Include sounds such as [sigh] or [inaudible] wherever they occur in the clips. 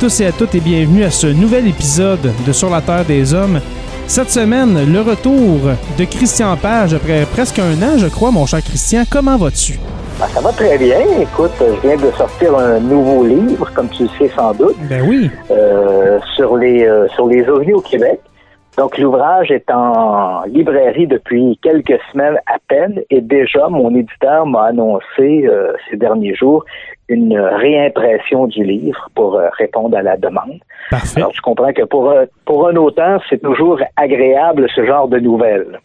Tous et à toutes et bienvenue à ce nouvel épisode de Sur la Terre des Hommes. Cette semaine, le retour de Christian Page après presque un an, je crois, mon cher Christian. Comment vas-tu? Ben, ça va très bien. Écoute, je viens de sortir un nouveau livre, comme tu le sais sans doute. Ben oui. Euh, sur les euh, sur les ovnis au Québec. Donc l'ouvrage est en librairie depuis quelques semaines à peine et déjà mon éditeur m'a annoncé euh, ces derniers jours une réimpression du livre pour euh, répondre à la demande. Parfait. Alors je comprends que pour euh, pour un auteur, c'est toujours agréable ce genre de nouvelles.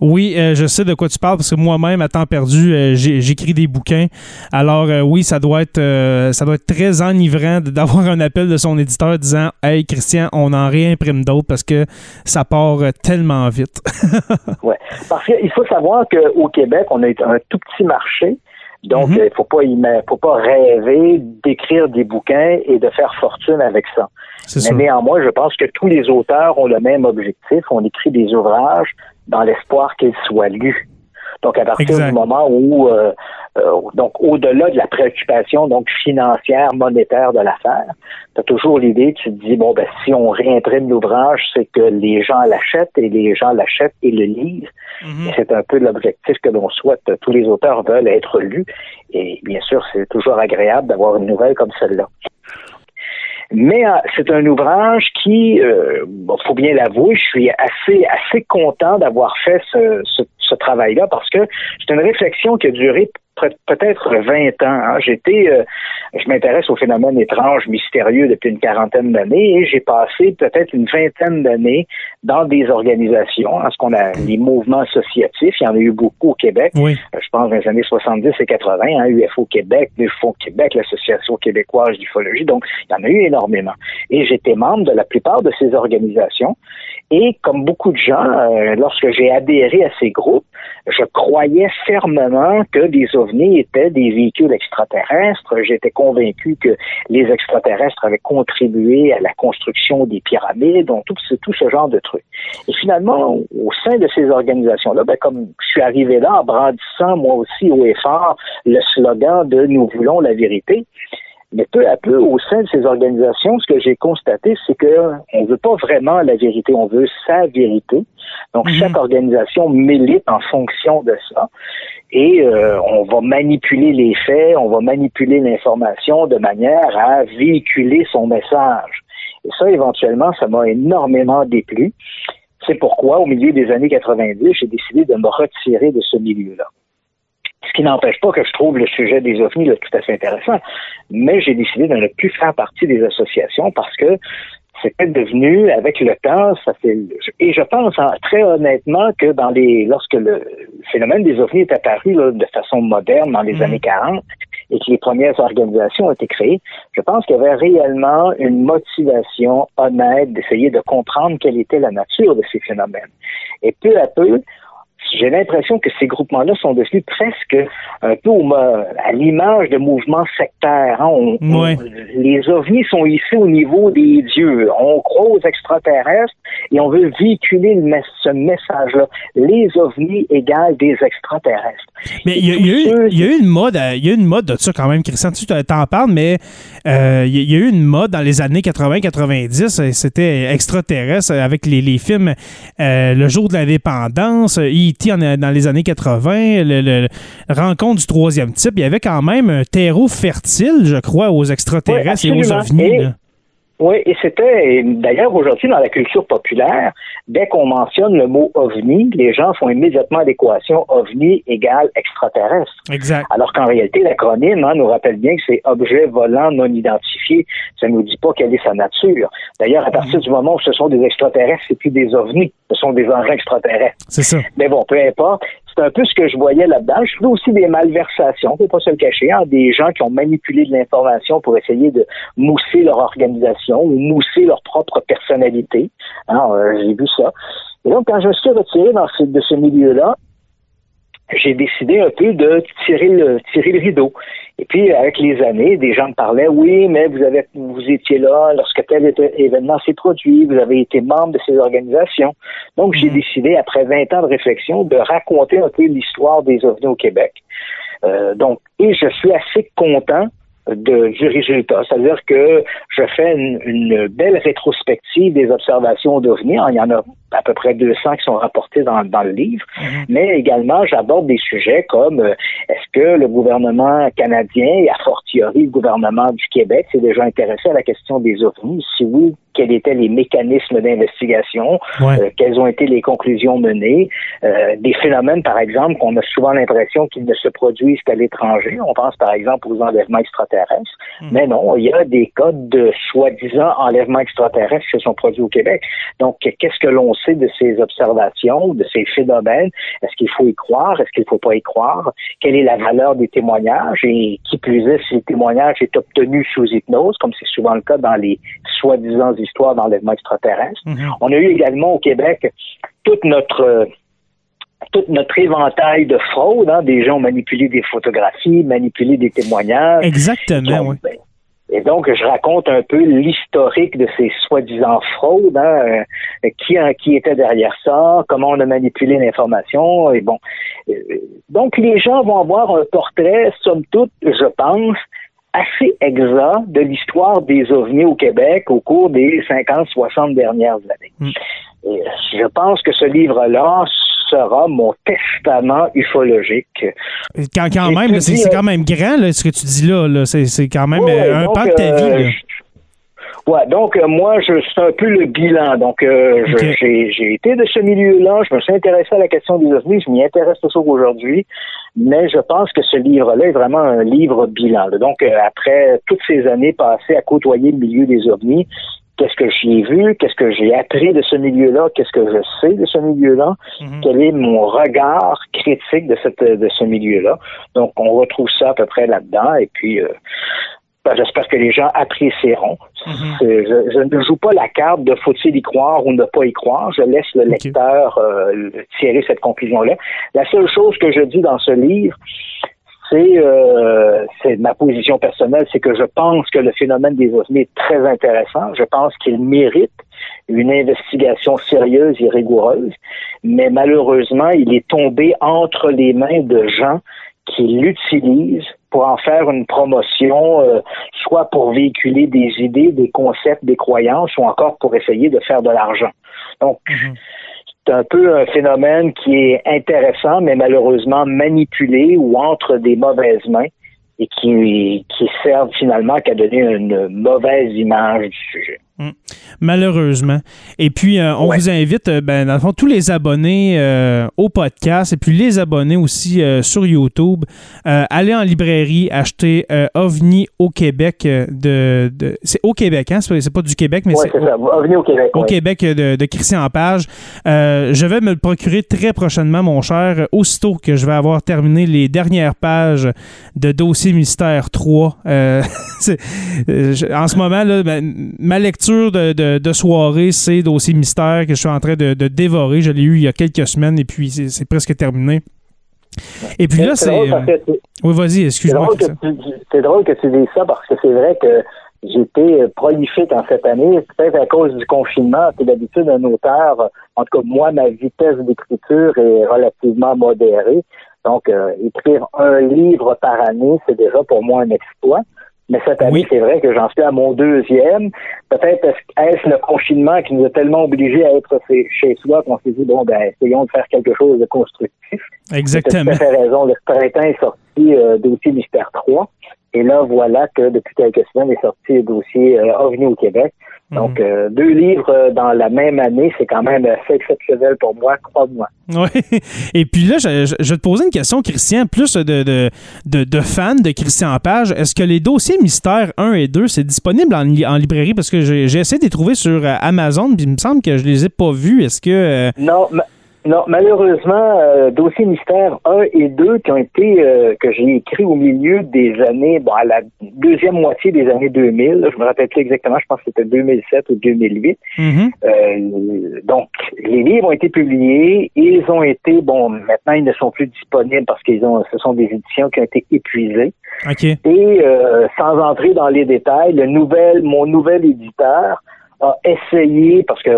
Oui, euh, je sais de quoi tu parles parce que moi-même, à temps perdu, euh, j'écris des bouquins. Alors euh, oui, ça doit être ça doit être très enivrant d'avoir un appel de son éditeur disant Hey Christian, on en réimprime d'autres parce que ça part tellement vite. [laughs] Ouais. Parce qu'il faut savoir qu'au Québec, on a un tout petit marché. Donc, il faut pas y mettre- faut pas rêver d'écrire des bouquins et de faire fortune avec ça. Mais ça. néanmoins, je pense que tous les auteurs ont le même objectif. On écrit des ouvrages dans l'espoir qu'ils soient lus. Donc, à partir Exact. du moment où, euh, euh, donc, au-delà de la préoccupation donc financière, monétaire de l'affaire, tu as toujours l'idée, tu te dis, bon, ben, si on réimprime l'ouvrage, c'est que les gens l'achètent et les gens l'achètent et le lisent. Mhm. Et c'est un peu l'objectif que l'on souhaite. Tous les auteurs veulent être lus. Et bien sûr, c'est toujours agréable d'avoir une nouvelle comme celle-là. Mais euh, c'est un ouvrage qui, euh, faut bien l'avouer, je suis assez assez content d'avoir fait ce, ce, travail-là parce que c'est une réflexion qui a duré peut-être 20 ans. hein. J'étais, euh, je m'intéresse aux phénomènes étranges, mystérieux depuis une quarantaine d'années et j'ai passé peut-être une vingtaine d'années dans des organisations, hein, ce qu'on a les mouvements associatifs. Il y en a eu beaucoup au Québec. Oui. Euh, je pense dans les années 70 et 80, hein, UFO Québec, UFO Québec, l'Association québécoise d'ufologie. Donc, il y en a eu énormément. Et j'étais membre de la plupart de ces organisations. Et comme beaucoup de gens, euh, lorsque j'ai adhéré à ces groupes, je croyais fermement que les étaient des véhicules extraterrestres. J'étais convaincu que les extraterrestres avaient contribué à la construction des pyramides, donc tout, ce- tout ce genre de trucs. Et finalement, au sein de ces organisations-là, ben, comme je suis arrivé là en brandissant moi aussi au effort le slogan de Nous voulons la vérité, mais peu à peu, au sein de ces organisations, ce que j'ai constaté, c'est que on veut pas vraiment la vérité, on veut sa vérité. Donc, Mhm. chaque organisation milite en fonction de ça. Et euh, on va manipuler les faits, on va manipuler l'information de manière à véhiculer son message. Et ça, éventuellement, ça m'a énormément déplu. C'est pourquoi, au milieu des années 90, j'ai décidé de me retirer de ce milieu-là. Ce qui n'empêche pas que je trouve le sujet des ovnis là, tout à fait intéressant, mais j'ai décidé de ne plus faire partie des associations parce que c'était devenu, avec le temps, ça fait, et je pense hein, très honnêtement que dans les, lorsque le phénomène des ovnis est apparu là, de façon moderne dans les Mhm. années 40 et que les premières organisations ont été créées, je pense qu'il y avait réellement une motivation honnête d'essayer de comprendre quelle était la nature de ces phénomènes. Et peu à peu, j'ai l'impression que ces groupements-là sont devenus presque un peu à l'image de mouvements sectaires. Hein. les ovnis sont ici au niveau des dieux. On croit aux extraterrestres et on veut véhiculer ce message-là. Les ovnis égale des extraterrestres. Mais il y, a, eu, une mode, il y a une mode de ça quand même, Christian. Tu t'en parles, mais euh, il y a eu une mode dans les années 80-90. C'était extraterrestre avec les, films euh, Le jour de l'indépendance, E.T. dans les années 80, le, Rencontre du troisième type. Il y avait quand même un terreau fertile, je crois, aux extraterrestres et aux ovnis. Oui, et c'était d'ailleurs aujourd'hui dans la culture populaire, dès qu'on mentionne le mot ovni, les gens font immédiatement l'équation ovni égale extraterrestre. Exact. Alors qu'en réalité, l'acronyme hein, nous rappelle bien que c'est objet volant non identifié. Ça ne nous dit pas quelle est sa nature. D'ailleurs, à partir du moment où ce sont des extraterrestres, c'est plus des ovnis, ce sont des engins extraterrestres. C'est ça. Mais bon, peu importe c'est un peu ce que je voyais là-dedans. Je trouvais aussi des malversations, faut pas se le cacher, hein, des gens qui ont manipulé de l'information pour essayer de mousser leur organisation ou mousser leur propre personnalité. Hein, euh, j'ai vu ça. Et donc, quand je me suis retiré dans de ce milieu-là, j'ai décidé un peu de tirer le, tirer le rideau. Et puis, avec les années, des gens me parlaient, oui, mais vous avez, vous étiez là lorsque tel événement s'est produit, vous avez été membre de ces organisations. Donc, j'ai mhm. décidé, après 20 ans de réflexion, de raconter un peu l'histoire des ovnis au Québec. Euh, donc, et je suis assez content de, du résultat. C'est-à-dire que je fais une, belle rétrospective des observations d'OVNI. Il y en a à peu près 200 qui sont rapportés dans, dans le livre, mhm. mais également j'aborde des sujets comme euh, est-ce que le gouvernement canadien et a fortiori le gouvernement du Québec s'est déjà intéressé à la question des ovnis? Si oui, quels étaient les mécanismes d'investigation, euh, quelles ont été les conclusions menées, euh, des phénomènes, par exemple, qu'on a souvent l'impression qu'ils ne se produisent qu'à l'étranger. On pense, par exemple, aux enlèvements extraterrestres. Mhm. Mais non, il y a des cas de soi-disant enlèvements extraterrestres qui se sont produits au Québec. Donc, qu'est-ce que l'on de ces observations, de ces phénomènes? Est-ce qu'il faut y croire? Est-ce qu'il ne faut pas y croire? Quelle est la valeur des témoignages? Et qui plus est, si le témoignage est obtenu sous hypnose, comme c'est souvent le cas dans les soi-disant histoires d'enlèvement extraterrestre. Mm-hmm. On a eu également au Québec toute notre tout notre éventail de fraude. Hein. Des gens ont manipulé des photographies, manipulé des témoignages. Exactement, oui. Ben, et donc, je raconte un peu l'historique de ces soi-disant fraudes, hein, euh, qui, qui était derrière ça, comment on a manipulé l'information, et bon. Euh, donc, les gens vont avoir un portrait, somme toute, je pense, assez exact de l'histoire des ovnis au Québec au cours des 50-60 dernières années. Mm. Et je pense que ce livre-là sera mon testament ufologique. Quand, quand même, c'est quand même grand, ce que tu dis là. C'est quand même euh, un pan de ta vie. Euh, ouais, donc euh, moi, je suis un peu le bilan. Donc, j'ai été de ce milieu-là, je me suis intéressé à la question des ovnis, je m'y intéresse toujours aujourd'hui, mais je pense que ce livre-là est vraiment un livre bilan. Donc, après toutes ces années passées à côtoyer le milieu des ovnis, qu'est-ce que j'ai vu, qu'est-ce que j'ai appris de ce milieu-là, qu'est-ce que je sais de ce milieu-là, mhm. quel est mon regard critique de cette de ce milieu-là? Donc on retrouve ça à peu près là-dedans et puis euh, j'espère que les gens apprécieront. Mhm. je, ne joue pas la carte de faut-il y croire ou ne pas y croire. Je laisse le lecteur euh, tirer cette conclusion-là. La seule chose que je dis dans ce livre, euh, c'est ma position personnelle, c'est que je pense que le phénomène des ovnis est très intéressant. Je pense qu'il mérite une investigation sérieuse et rigoureuse, mais malheureusement, il est tombé entre les mains de gens qui l'utilisent pour en faire une promotion, euh, soit pour véhiculer des idées, des concepts, des croyances, ou encore pour essayer de faire de l'argent. Donc, mhm c'est un peu un phénomène qui est intéressant, mais malheureusement manipulé ou entre des mauvaises mains et qui, qui servent finalement qu'à donner une mauvaise image du sujet. Mm. Malheureusement. Et puis, euh, on vous invite, euh, ben, dans le fond, tous les abonnés euh, au podcast et puis les abonnés aussi sur YouTube, allez en librairie, acheter OVNI au Québec. de, c'est au Québec, hein? C'est pas du Québec, mais c'est OVNI au Québec. Au Québec de, de, Christian Page. je vais me le procurer très prochainement, mon cher, aussitôt que je vais avoir terminé les dernières pages de Dossier Mystère 3. [laughs] en ce moment, là, ben, ma lecture lecture de, soirée, c'est Dossier Mystère que je suis en train de, dévorer. Je l'ai eu il y a quelques semaines et puis c'est presque terminé. Et puis là, c'est. Oui, vas-y, excuse-moi. C'est drôle que tu dises ça parce que c'est vrai que j'étais prolifique en cette année, peut-être à cause du confinement. C'est d'habitude un auteur, en tout cas moi, ma vitesse d'écriture est relativement modérée. Donc, euh, écrire un livre par année, c'est déjà pour moi un exploit. Mais cette année, c'est vrai que j'en suis à mon deuxième. Peut-être est-ce le confinement qui nous a tellement obligés à être chez soi qu'on s'est dit, bon, ben, essayons de faire quelque chose de constructif. Exactement. Tu as raison. Le printemps est sorti euh, dossier Mystère 3. Et là, voilà que depuis quelques semaines est sorti le dossier euh, OVNI au Québec. Donc, mhm. euh, deux livres euh, dans la même année, c'est quand même assez exceptionnel pour moi, crois-moi. Oui. [laughs] Et puis là, je, vais te poser une question, Christian, plus de, de, de, de fans de Christian Page. Est-ce que les dossiers Mystère 1 et 2, c'est disponible en, en, librairie? Parce que j'ai essayé de les trouver sur euh, Amazon, puis il me semble que je les ai pas vus. Est-ce que... Non, non, malheureusement, euh, Dossier Mystère 1 et 2 qui ont été euh, que j'ai écrit au milieu des années, bon, à la deuxième moitié des années 2000, je me rappelle plus exactement, je pense que c'était 2007 ou 2008. Mm-hmm. euh, donc, les livres ont été publiés, ils ont été, bon, maintenant ils ne sont plus disponibles parce qu'ils ont, ce sont des éditions qui ont été épuisées. Okay. Et euh, sans entrer dans les détails, le nouvel, mon nouvel éditeur a essayé, parce que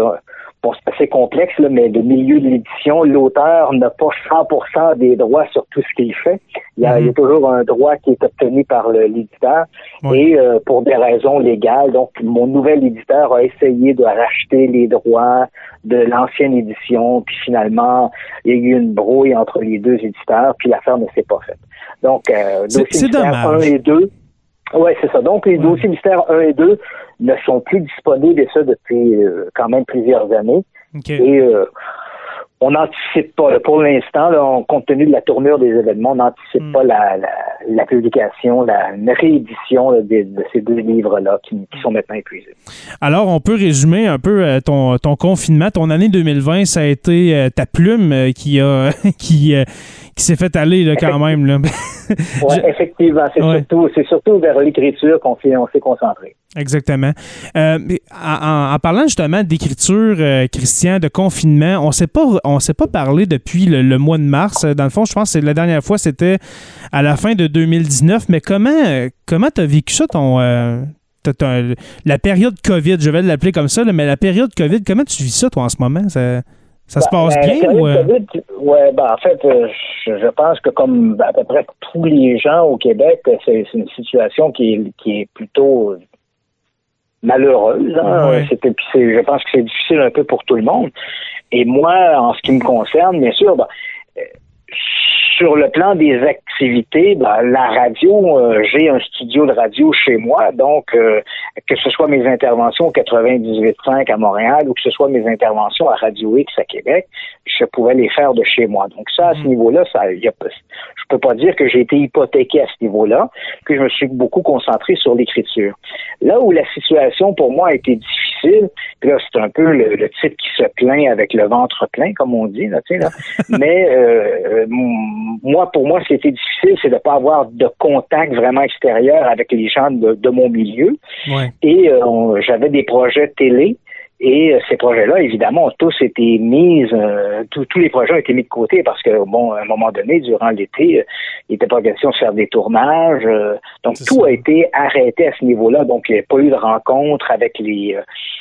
c'est assez complexe, mais de milieu de l'édition, l'auteur n'a pas 100% des droits sur tout ce qu'il fait. Il y, a, mhm. toujours un droit qui est obtenu par l'éditeur et euh, pour des raisons légales. Donc, mon nouvel éditeur a essayé de racheter les droits de l'ancienne édition, puis finalement, il y a eu une brouille entre les deux éditeurs, puis l'affaire ne s'est pas faite. Donc, euh, c'est dommage. 1 et 2, oui, c'est ça. Donc, les dossiers mystères 1 et 2 ne sont plus disponibles, et ça depuis euh, quand même plusieurs années. Et euh, on n'anticipe pas, pour l'instant, compte tenu de la tournure des événements, on n'anticipe hmm. pas la, la, publication, la réédition de, ces deux livres-là qui, sont maintenant épuisés. Alors, on peut résumer un peu euh, ton, ton confinement. Ton année 2020, ça a été ta plume qui a [laughs] qui qui s'est fait aller là, quand même. Là. [laughs] oui, effectivement. C'est surtout, surtout vers l'écriture qu'on s'est, on s'est concentré. Exactement. Euh, en, parlant justement d'écriture, euh, Christian, de confinement, on s'est pas on s'est pas parlé depuis le, mois de mars. Dans le fond, je pense que la dernière fois, c'était à la fin de 2019. Mais comment comment tu as vécu ça, ton la période COVID, je vais l'appeler comme ça, mais la période COVID, comment tu vis ça, toi, en ce moment? Ça... Ça se passe ben, bien ou... Euh? ouais, ben, en fait, euh, je, pense que comme à peu près tous les gens au Québec, c'est une situation qui est, qui est plutôt malheureuse. Hein? je pense que c'est difficile un peu pour tout le monde. Et moi, en ce qui me concerne, bien sûr, ben, sur le plan des activités, ben, la radio, euh, j'ai un studio de radio chez moi, donc euh, que ce soit mes interventions au 98.5 à Montréal ou que ce soit mes interventions à Radio X à Québec, je pouvais les faire de chez moi. Donc ça, à ce mhm. niveau-là, ça, y a, je peux pas dire que j'ai été hypothéqué à ce niveau-là, que je me suis beaucoup concentré sur l'écriture. Là où la situation pour moi a été difficile, puis là c'est un peu le, le, type qui se plaint avec le ventre plein, comme on dit, là, là. [laughs] mais euh, moi, pour moi, ce qui était difficile, c'est de ne pas avoir de contact vraiment extérieur avec les gens de, mon milieu. Et euh, j'avais des projets télé et euh, ces projets-là, évidemment, ont tous été mis, euh, tous les projets ont été mis de côté parce que, bon, à un moment donné, durant l'été, euh, il n'était pas question de faire des tournages. donc, tout a été arrêté à ce niveau-là. Donc, il n'y a pas eu de rencontre avec les,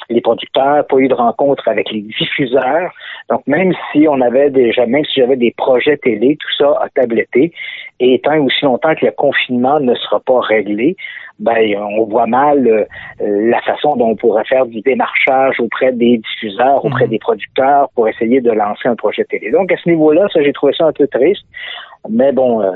les producteurs, pas eu de rencontre avec les diffuseurs. Donc, même si on avait déjà, même si j'avais des projets télé, tout ça a tabletté. Et tant aussi longtemps que le confinement ne sera pas réglé, ben on voit mal euh, la façon dont on pourrait faire du démarchage auprès des diffuseurs, auprès mhm. des producteurs pour essayer de lancer un projet télé. Donc à ce niveau-là, ça j'ai trouvé ça un peu triste, mais bon. Euh,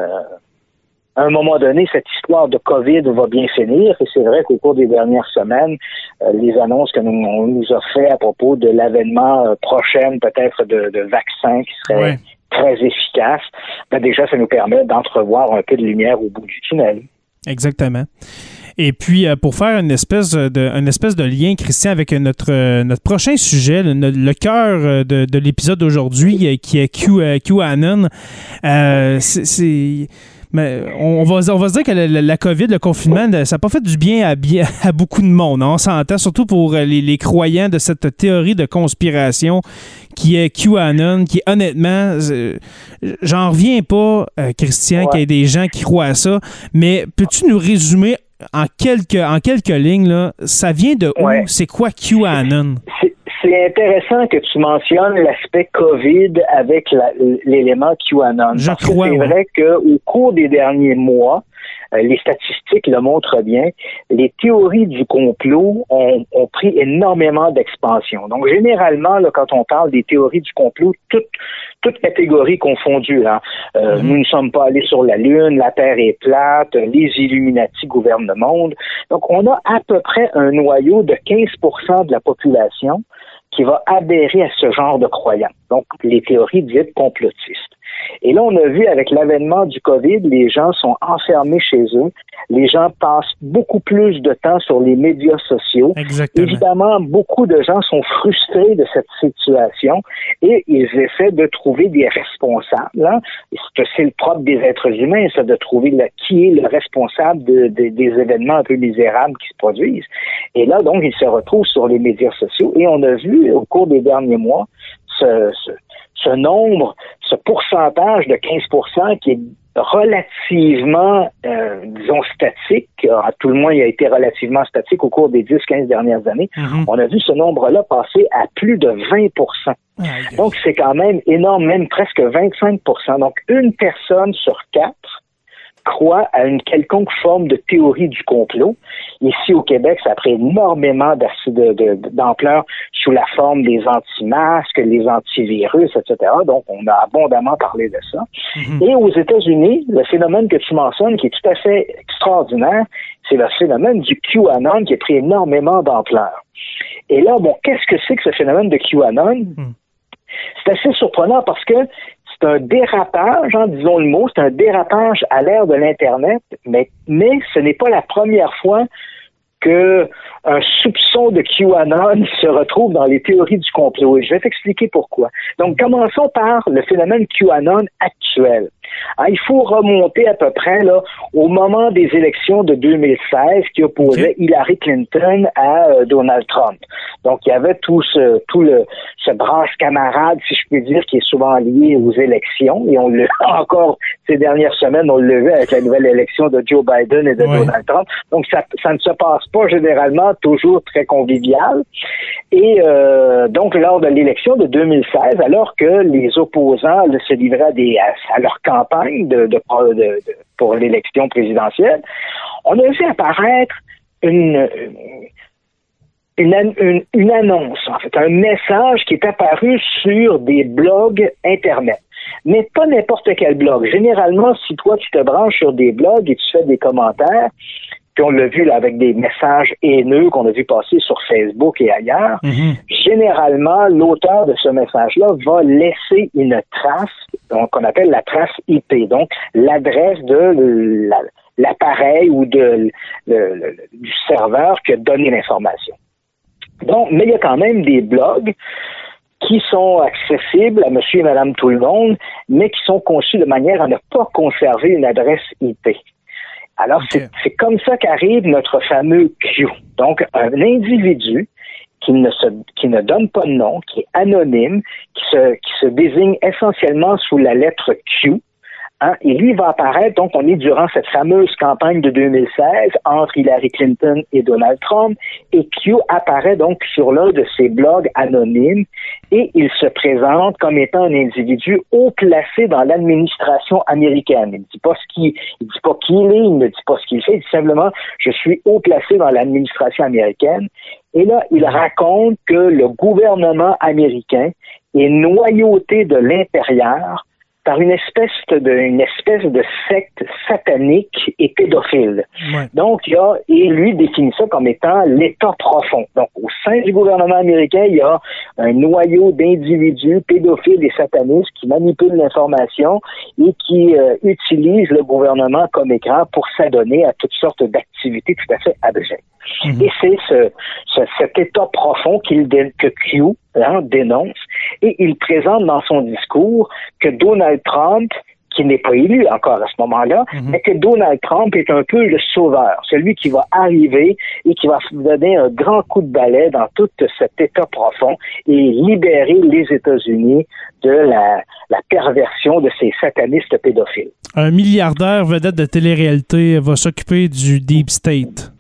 à un moment donné, cette histoire de COVID va bien finir. Et c'est vrai qu'au cours des dernières semaines, euh, les annonces que nous, on nous a fait à propos de l'avènement prochain, peut-être de, de vaccins qui seraient très efficaces, ben déjà, ça nous permet d'entrevoir un peu de lumière au bout du tunnel. Exactement. Et puis, euh, pour faire une espèce de, une espèce de lien, Christian, avec notre, notre prochain sujet, le, cœur euh, de, de l'épisode d'aujourd'hui, euh, qui est Q, QAnon, c'est Mais on va, on va se dire que la, COVID, le confinement, ça n'a pas fait du bien à, [laughs] à beaucoup de monde. Hein. On s'entend surtout pour les, les, croyants de cette théorie de conspiration qui est QAnon, qui honnêtement, j'en reviens pas, euh, Christian, qu'il y ait des gens qui croient à ça. Mais peux-tu nous résumer en quelques, en quelques lignes, là, ça vient de où? C'est quoi QAnon? C'est intéressant que tu mentionnes l'aspect COVID avec l'élément QAnon. Je parce crois, c'est vrai qu'au cours des derniers mois, euh, les statistiques le montrent bien, les théories du complot ont, pris énormément d'expansion. Donc, généralement, là, quand on parle des théories du complot, toutes toute catégories confondues, hein, euh, mm-hmm. nous ne sommes pas allés sur la Lune, la Terre est plate, les Illuminati gouvernent le monde. Donc, on a à peu près un noyau de 15% de la population qui va adhérer à ce genre de croyances. Donc, les théories dites complotistes. Et là, on a vu avec l'avènement du COVID, les gens sont enfermés chez eux. Les gens passent beaucoup plus de temps sur les médias sociaux. Exactement. Évidemment, beaucoup de gens sont frustrés de cette situation et ils essaient de trouver des responsables. Hein. C'est le propre des êtres humains, ça, de trouver qui est le responsable des événements un peu misérables qui se produisent. Et là, donc, ils se retrouvent sur les médias sociaux et on a vu au cours des derniers mois ce, ce ce nombre, ce pourcentage de 15% qui est relativement, euh, disons, statique, à tout le moins il a été relativement statique au cours des 10-15 dernières années, mhm. on a vu ce nombre-là passer à plus de 20% Donc c'est quand même énorme, même presque 25% Donc une personne sur quatre croit à une quelconque forme de théorie du complot. Ici au Québec, ça a pris énormément d'ampleur sous la forme des anti-masques, les antivirus, etc. Donc, on a abondamment parlé de ça. Mhm. Et aux États-Unis, le phénomène que tu mentionnes, qui est tout à fait extraordinaire, c'est le phénomène du QAnon qui a pris énormément d'ampleur. Et là, bon, qu'est-ce que c'est que ce phénomène de QAnon? Mhm. C'est assez surprenant parce que c'est un dérapage, hein, disons le mot, c'est un dérapage à l'ère de l'Internet, mais, mais ce n'est pas la première fois que un soupçon de QAnon [laughs] se retrouve dans les théories du complot. Et je vais t'expliquer pourquoi. Donc, commençons par le phénomène QAnon actuel. Ah, il faut remonter à peu près là, au moment des élections de 2016 qui opposait Hillary Clinton à euh, Donald Trump. Donc, il y avait tout ce, tout le, ce brasse camarade, si je puis dire, qui est souvent lié aux élections. Et on le, [laughs] encore ces dernières semaines, on le vu avec la nouvelle élection de Joe Biden et de Donald Trump. Donc, ça, ça ne se passe pas généralement toujours très convivial. Et euh, donc, lors de l'élection de 2016, alors que les opposants se livraient à, des, à, leur pour l'élection présidentielle, on a vu apparaître une, une, une, annonce, en fait, un message qui est apparu sur des blogs Internet. Mais pas n'importe quel blog. Généralement, si toi, tu te branches sur des blogs et tu fais des commentaires, puis on l'a vu là, avec des messages haineux qu'on a vu passer sur Facebook et ailleurs, Mhm. généralement, l'auteur de ce message-là va laisser une trace, qu'on appelle la trace IP, donc l'adresse de la- l'appareil ou de, le- le- du serveur qui a donné l'information. Donc, mais il y a quand même des blogs qui sont accessibles à monsieur et madame tout le monde, mais qui sont conçus de manière à ne pas conserver une adresse IP. Alors, c'est- comme ça qu'arrive notre fameux Q. Donc, un individu qui ne, se, qui ne donne pas de nom, qui est anonyme, qui se, qui se désigne essentiellement sous la lettre Q, Hein, et lui va apparaître, donc on est durant cette fameuse campagne de 2016 entre Hillary Clinton et Donald Trump, et Q apparaît donc sur l'un de ces blogs anonymes, et il se présente comme étant un individu haut placé dans l'administration américaine. Il ne dit pas ce qu'il, il dit pas qui il est, il ne dit pas ce qu'il fait, il dit simplement je suis haut placé dans l'administration américaine. Et là, il raconte que le gouvernement américain est noyauté de l'intérieur par une espèce de une espèce de secte satanique et pédophile. Ouais. Donc, il y a, et lui définit ça comme étant l'État profond. Donc, au sein du gouvernement américain, il y a un noyau d'individus pédophiles et satanistes qui manipulent l'information et qui euh, utilisent le gouvernement comme écran pour s'adonner à toutes sortes d'activités tout à fait abjectes. Mhm. Et c'est ce, ce- cet état profond qu'il que Q hein, dénonce et il présente dans son discours que Donald Trump, qui n'est pas élu encore à ce moment-là, Mhm. mais que Donald Trump est un peu le sauveur, celui qui va arriver et qui va donner un grand coup de balai dans tout cet état profond et libérer les États-Unis de la, la perversion de ces satanistes pédophiles. Un milliardaire vedette de télé-réalité va s'occuper du Deep State.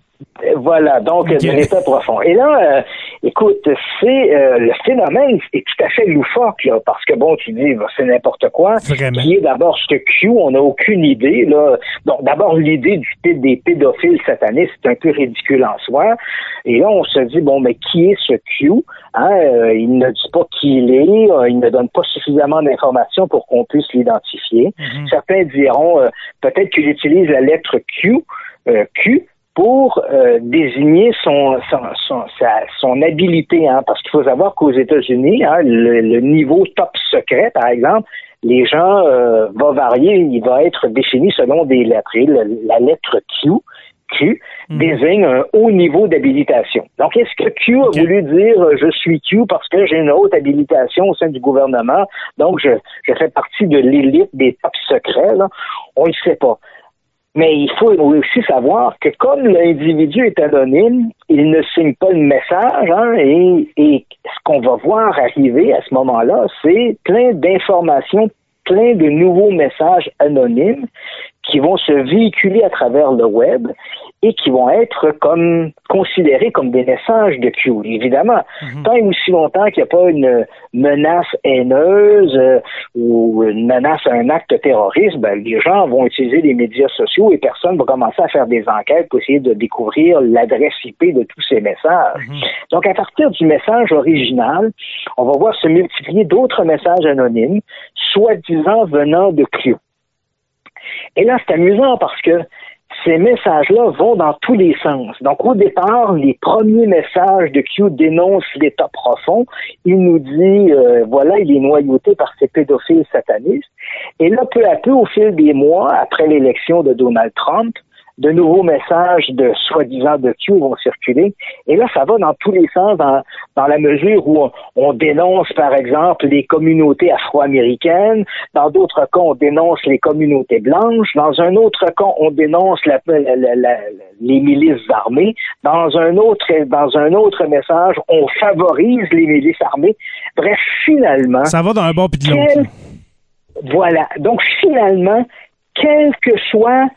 Voilà, donc Ok. de l'état profond. Et là, euh, écoute, c'est euh, le phénomène est tout à fait loufoque, là, parce que bon, tu dis, bah, c'est n'importe quoi. Vraiment. Qui est d'abord ce Q, on n'a aucune idée. Là. Donc, d'abord, l'idée du des pédophiles satanistes, c'est un peu ridicule en soi. Et là, on se dit, bon, mais qui est ce Q? Hein, euh, il ne dit pas qui il est, euh, il ne donne pas suffisamment d'informations pour qu'on puisse l'identifier. Mhm. Certains diront euh, peut-être qu'il utilise la lettre Q, euh, Q pour euh, désigner son, son, son, sa- son habilité, hein, parce qu'il faut savoir qu'aux États-Unis, hein, le, le niveau top secret, par exemple, les gens euh, va varier, il va être défini selon des lettres. Et le- la lettre Q, Q Mhm. désigne un haut niveau d'habilitation. Donc, est-ce que Q a voulu dire euh, je suis Q parce que j'ai une haute habilitation au sein du gouvernement, donc je, je fais partie de l'élite des top secrets? Là? On ne sait pas. Mais il faut aussi savoir que comme l'individu est anonyme, il ne signe pas le message, hein, et, et ce qu'on va voir arriver à ce moment-là, c'est plein d'informations, plein de nouveaux messages anonymes qui vont se véhiculer à travers le web et qui vont être comme considérés comme des messages de Q, évidemment. Mhm. Tant et aussi longtemps qu'il n'y a pas une menace haineuse euh, ou une menace à un acte terroriste, ben, les gens vont utiliser les médias sociaux et personne va commencer à faire des enquêtes pour essayer de découvrir l'adresse IP de tous ces messages. Mhm. Donc, à partir du message original, on va voir se multiplier d'autres messages anonymes, soi-disant venant de Q. Et là, c'est amusant parce que ces messages-là vont dans tous les sens. Donc, au départ, les premiers messages de Q dénoncent l'état profond. Il nous dit, euh, voilà, il est noyauté par ces pédophiles satanistes. Et là, peu à peu, au fil des mois, après l'élection de Donald Trump, de nouveaux messages de soi-disant de Q vont circuler. Et là, ça va dans tous les sens, dans, dans la mesure où on, on dénonce, par exemple, les communautés afro-américaines. Dans d'autres cas, on dénonce les communautés blanches. Dans un autre cas, on dénonce la- la- la- les milices armées. Dans un autre, dans un autre message, on favorise les milices armées. Bref, finalement, Ça va d'un bord puis de quel- voilà. Donc, finalement, quelles que soient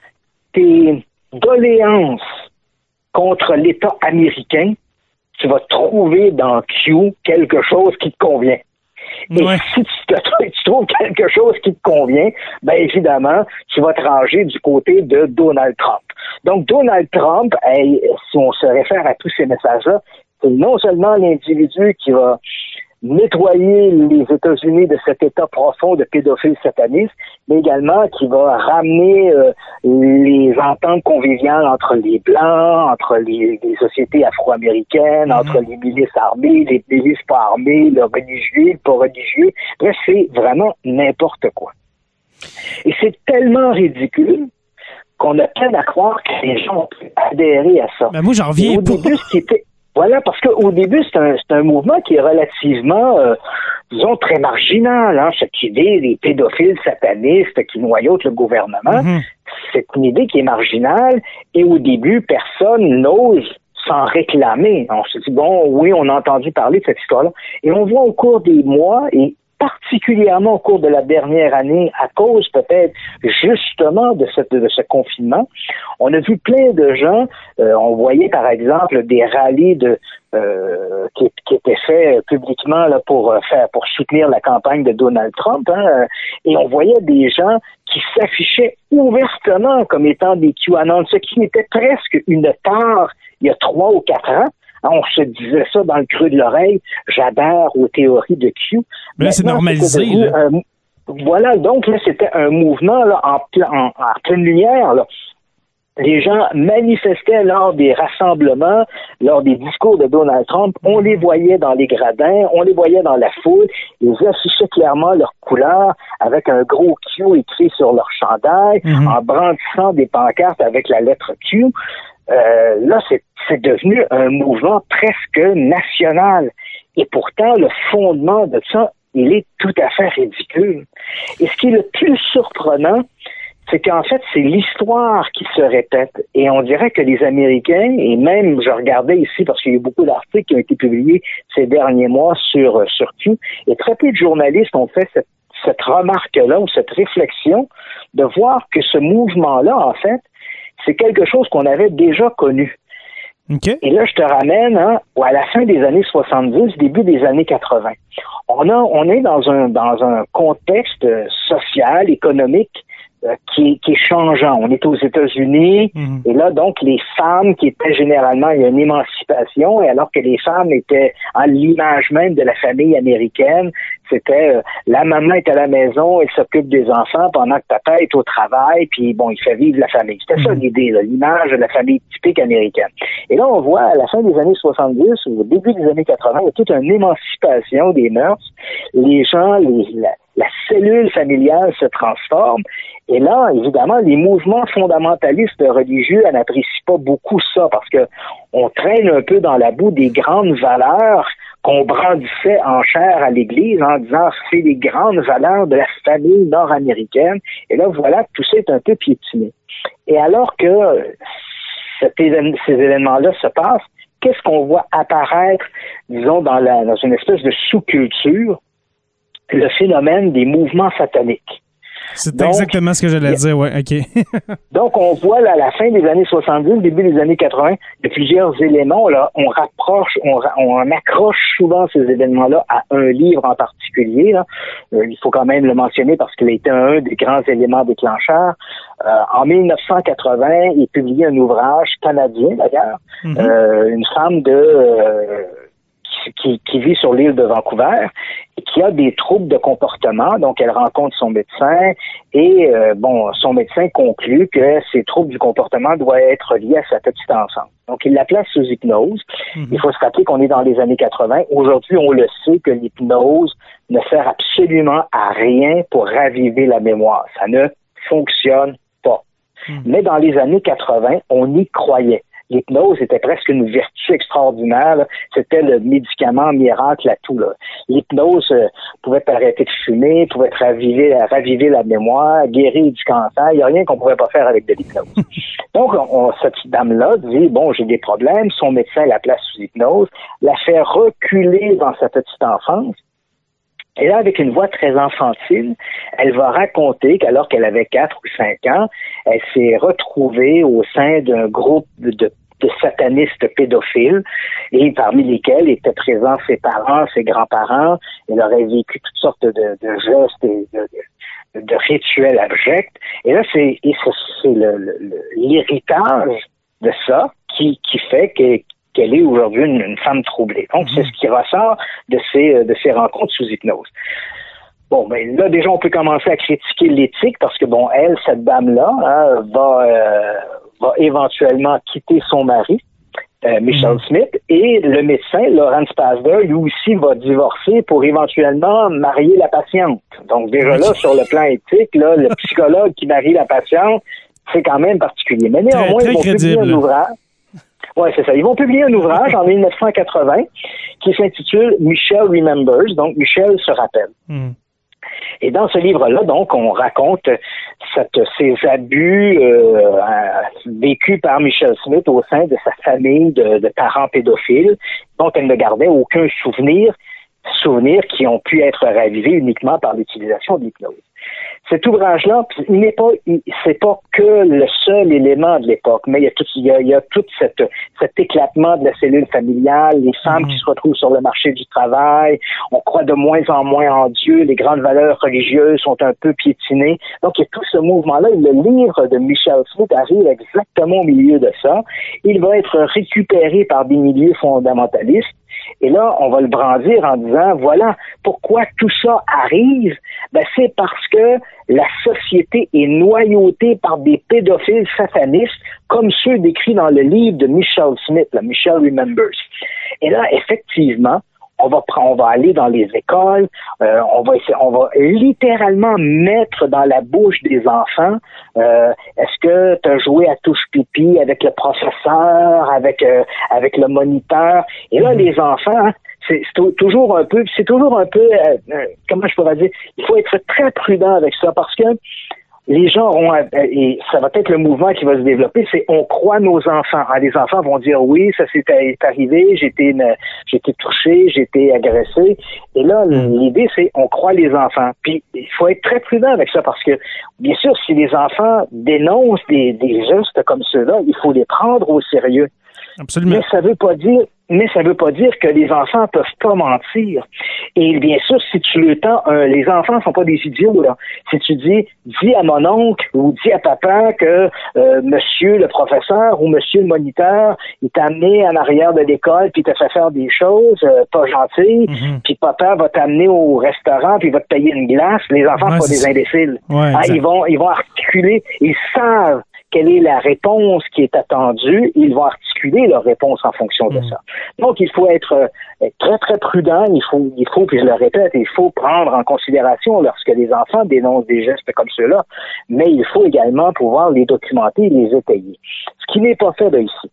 tes doléances contre l'État américain, tu vas trouver dans Q quelque chose qui te convient. Et Ouais. si tu, te- [laughs] tu trouves quelque chose qui te convient, ben évidemment, tu vas te ranger du côté de Donald Trump. Donc, Donald Trump, hey, si on se réfère à tous ces messages-là, c'est non seulement l'individu qui va nettoyer les États-Unis de cet état profond de pédophiles satanistes, mais également qui va ramener euh, les ententes conviviales entre les Blancs, entre les, les sociétés afro-américaines, Mhm. entre les milices armées, les milices pas armées, le religieux, le pas religieux. Bref, c'est vraiment n'importe quoi. Et c'est tellement ridicule qu'on a peine à croire que les gens ont pu adhérer à ça. Ben, moi, j'en reviens au début, ce qui était. Voilà, parce qu'au début, c'est un, c'est un mouvement qui est relativement, euh, disons, très marginal. Hein, cette idée des pédophiles satanistes qui noyautent le gouvernement, Mhm. c'est une idée qui est marginale. Et au début, personne n'ose s'en réclamer. On se dit, bon, oui, on a entendu parler de cette histoire-là. Et on voit au cours des mois, et particulièrement au cours de la dernière année, à cause peut-être justement de, ce confinement, on a vu plein de gens, euh, on voyait par exemple des rallyes euh, qui, étaient faits publiquement pour euh, faire pour soutenir la campagne de Donald Trump, hein, et on voyait des gens qui s'affichaient ouvertement comme étant des QAnon, ce qui était presque une tare il y a trois ou quatre ans. Hein, On se disait ça dans le creux de l'oreille, j'adhère aux théories de Q. Mais là, c'est normalisé, là. un- voilà, donc là, c'était un mouvement là, en, ple- en, en pleine lumière. Là. Les gens manifestaient lors des rassemblements, lors des discours de Donald Trump. On les voyait dans les gradins, on les voyait dans la foule. Ils affichaient clairement leur couleur avec un gros Q écrit sur leur chandail, Mhm. en brandissant des pancartes avec la lettre Q. Euh, là, c'est devenu un mouvement presque national. Et pourtant, le fondement de ça il est tout à fait ridicule. Et ce qui est le plus surprenant, c'est qu'en fait, c'est l'histoire qui se répète. Et on dirait que les Américains, et même, je regardais ici, parce qu'il y a eu beaucoup d'articles qui ont été publiés ces derniers mois sur, sur Q, et très peu de journalistes ont fait cette, cette remarque-là ou cette réflexion de voir que ce mouvement-là, en fait, c'est quelque chose qu'on avait déjà connu. Et là, je te ramène hein, à la fin des années 70, début des années 80. On, a, on est dans un, dans un contexte social, économique euh, qui, qui, est changeant. On est aux États-Unis mhm. et là, donc, les femmes qui étaient généralement, il y a une émancipation, et alors que les femmes étaient à l'image même de la famille américaine, c'était euh, la maman est à la maison, elle s'occupe des enfants pendant que papa est au travail, puis bon, il fait vivre la famille. C'était ça mhm. l'idée, l'image de la famille typique américaine. Et là, on voit à la fin des années 70 ou au début des années 80, il y a toute une émancipation des mœurs. Les gens, les, la cellule familiale se transforme. Et là, évidemment, les mouvements fondamentalistes religieux n'apprécient pas beaucoup ça parce que on traîne un peu dans la boue des grandes valeurs qu'on brandissait en chair à l'Église en disant c'est les grandes valeurs de la famille nord-américaine. Et là, voilà, tout ça est un peu piétiné. Et alors que ces événements-là se passent, qu'est-ce qu'on voit apparaître, disons, dans, la, dans une espèce de sous-culture le phénomène des mouvements sataniques. C'est exactement ce que j'allais dire, ouais, OK. [laughs] donc, on voit là, à la fin des années 70, début des années 80, il y a plusieurs éléments. Là, on rapproche, on, on accroche souvent ces événements-là à un livre en particulier. Euh, il faut quand même le mentionner parce qu'il a été un des grands éléments déclencheurs. Euh, en 1980, il publié un ouvrage canadien, d'ailleurs, mm-hmm. euh, une femme de qui, qui, vit sur l'île de Vancouver et qui a des troubles de comportement. Donc, elle rencontre son médecin et, euh, bon, son médecin conclut que ces troubles du comportement doivent être liés à sa petite enfance. Donc, il la place sous hypnose. Mhm. Il faut se rappeler qu'on est dans les années 80. Aujourd'hui, on le sait que l'hypnose ne sert absolument à rien pour raviver la mémoire. Ça ne fonctionne pas. Mhm. Mais dans les années 80, on y croyait l'hypnose était presque une vertu extraordinaire. C'était le médicament miracle à tout. L'hypnose euh, pouvait arrêter de fumer, pouvait raviver, raviver la mémoire, guérir du cancer. Il n'y a rien qu'on ne pouvait pas faire avec de l'hypnose. [laughs] Donc, cette dame-là dit, bon, j'ai des problèmes. Son médecin la place sous hypnose, la fait reculer dans sa petite enfance. Et là, avec une voix très enfantine, elle va raconter qu'alors qu'elle avait 4 ou 5 ans, elle s'est retrouvée au sein d'un groupe de de satanistes pédophiles, et parmi lesquels étaient présents ses parents, ses grands-parents. Il aurait vécu toutes sortes de, gestes et de, rituels abjects. Et là, c'est l'héritage de ça qui, qui fait qu'elle est aujourd'hui une, femme troublée. Donc, c'est mhm. ce qui ressort de ces, de ces rencontres sous hypnose. Bon, ben là, déjà, on peut commencer à critiquer l'éthique parce que, bon, elle, cette dame-là, hein, va, euh, va éventuellement quitter son mari, euh, Michel mhm. Smith, et le médecin, Laurence Pasder, lui aussi va divorcer pour éventuellement marier la patiente. Donc déjà là, sur le plan éthique, là, le psychologue qui marie la patiente, c'est quand même particulier. Mais néanmoins, ils vont publier un ouvrage. Oui, c'est ça. Ils vont publier un ouvrage en [laughs] 1980 qui s'intitule Michel Remembers, donc Michel se rappelle. Mhm. Et dans ce livre-là, donc, on raconte ces abus euh, vécus par Michelle Smith au sein de sa famille de parents pédophiles dont elle ne gardait aucun souvenir, souvenirs qui ont pu être ravivés uniquement par l'utilisation d'hypnose cet ouvrage-là, il n'est pas, c'est pas que le seul élément de l'époque, mais il y a tout, il y a, tout cette, cet éclatement de la cellule familiale, les femmes qui mhm. se retrouvent sur le marché du travail, on croit de moins en moins en Dieu, les grandes valeurs religieuses sont un peu piétinées. Donc, il y a tout ce mouvement-là. Le livre de Michel Smith arrive exactement au milieu de ça. Il va être récupéré par des milieux fondamentalistes et là, on va le brandir en disant, voilà, pourquoi tout ça arrive? Ben, c'est parce que la société est noyautée par des pédophiles satanistes, comme ceux décrits dans le livre de Michel Smith, la Michel Remembers. Et là, effectivement, on va on va aller dans les écoles, euh, on va essayer, on va littéralement mettre dans la bouche des enfants euh, est-ce que tu as joué à touche pipi avec le professeur, avec euh, avec le moniteur? Et là mhm. les enfants hein, c'est toujours un peu, c'est toujours un peu, comment je pourrais dire, il faut être très prudent avec ça parce que les gens auront, et ça va être le mouvement qui va se développer, c'est on croit nos enfants. Ah, les enfants vont dire oui, ça s'est arrivé, j'ai été, j'ai été touché, j'ai été agressé. Et là, mm. l'idée, c'est on croit les enfants. Puis il faut être très prudent avec ça parce que, bien sûr, si les enfants dénoncent des, des gestes comme ceux-là, il faut les prendre au sérieux. Absolument. Mais ça veut pas dire mais ça ne veut pas dire que les enfants peuvent pas mentir. Et bien sûr, si tu le tends, euh, les enfants sont pas des idiots. Là. Si tu dis, dis à mon oncle ou dis à papa que euh, monsieur le professeur ou monsieur le moniteur, il t'a amené en arrière de l'école puis t'a fait faire des choses euh, pas gentilles, mhm. puis papa va t'amener au restaurant puis va te payer une glace, les enfants sont pas des imbéciles. Ah, ils vont ils vont articuler, ils savent quelle est la réponse qui est attendue, ils vont articuler leur réponse en fonction de mm. ça. Donc, il faut être euh, très, très prudent. Il faut, il faut, puis je le répète, il faut prendre en considération lorsque les enfants dénoncent des gestes comme ceux-là, mais il faut également pouvoir les documenter et les étayer. Ce qui n'est pas fait ici.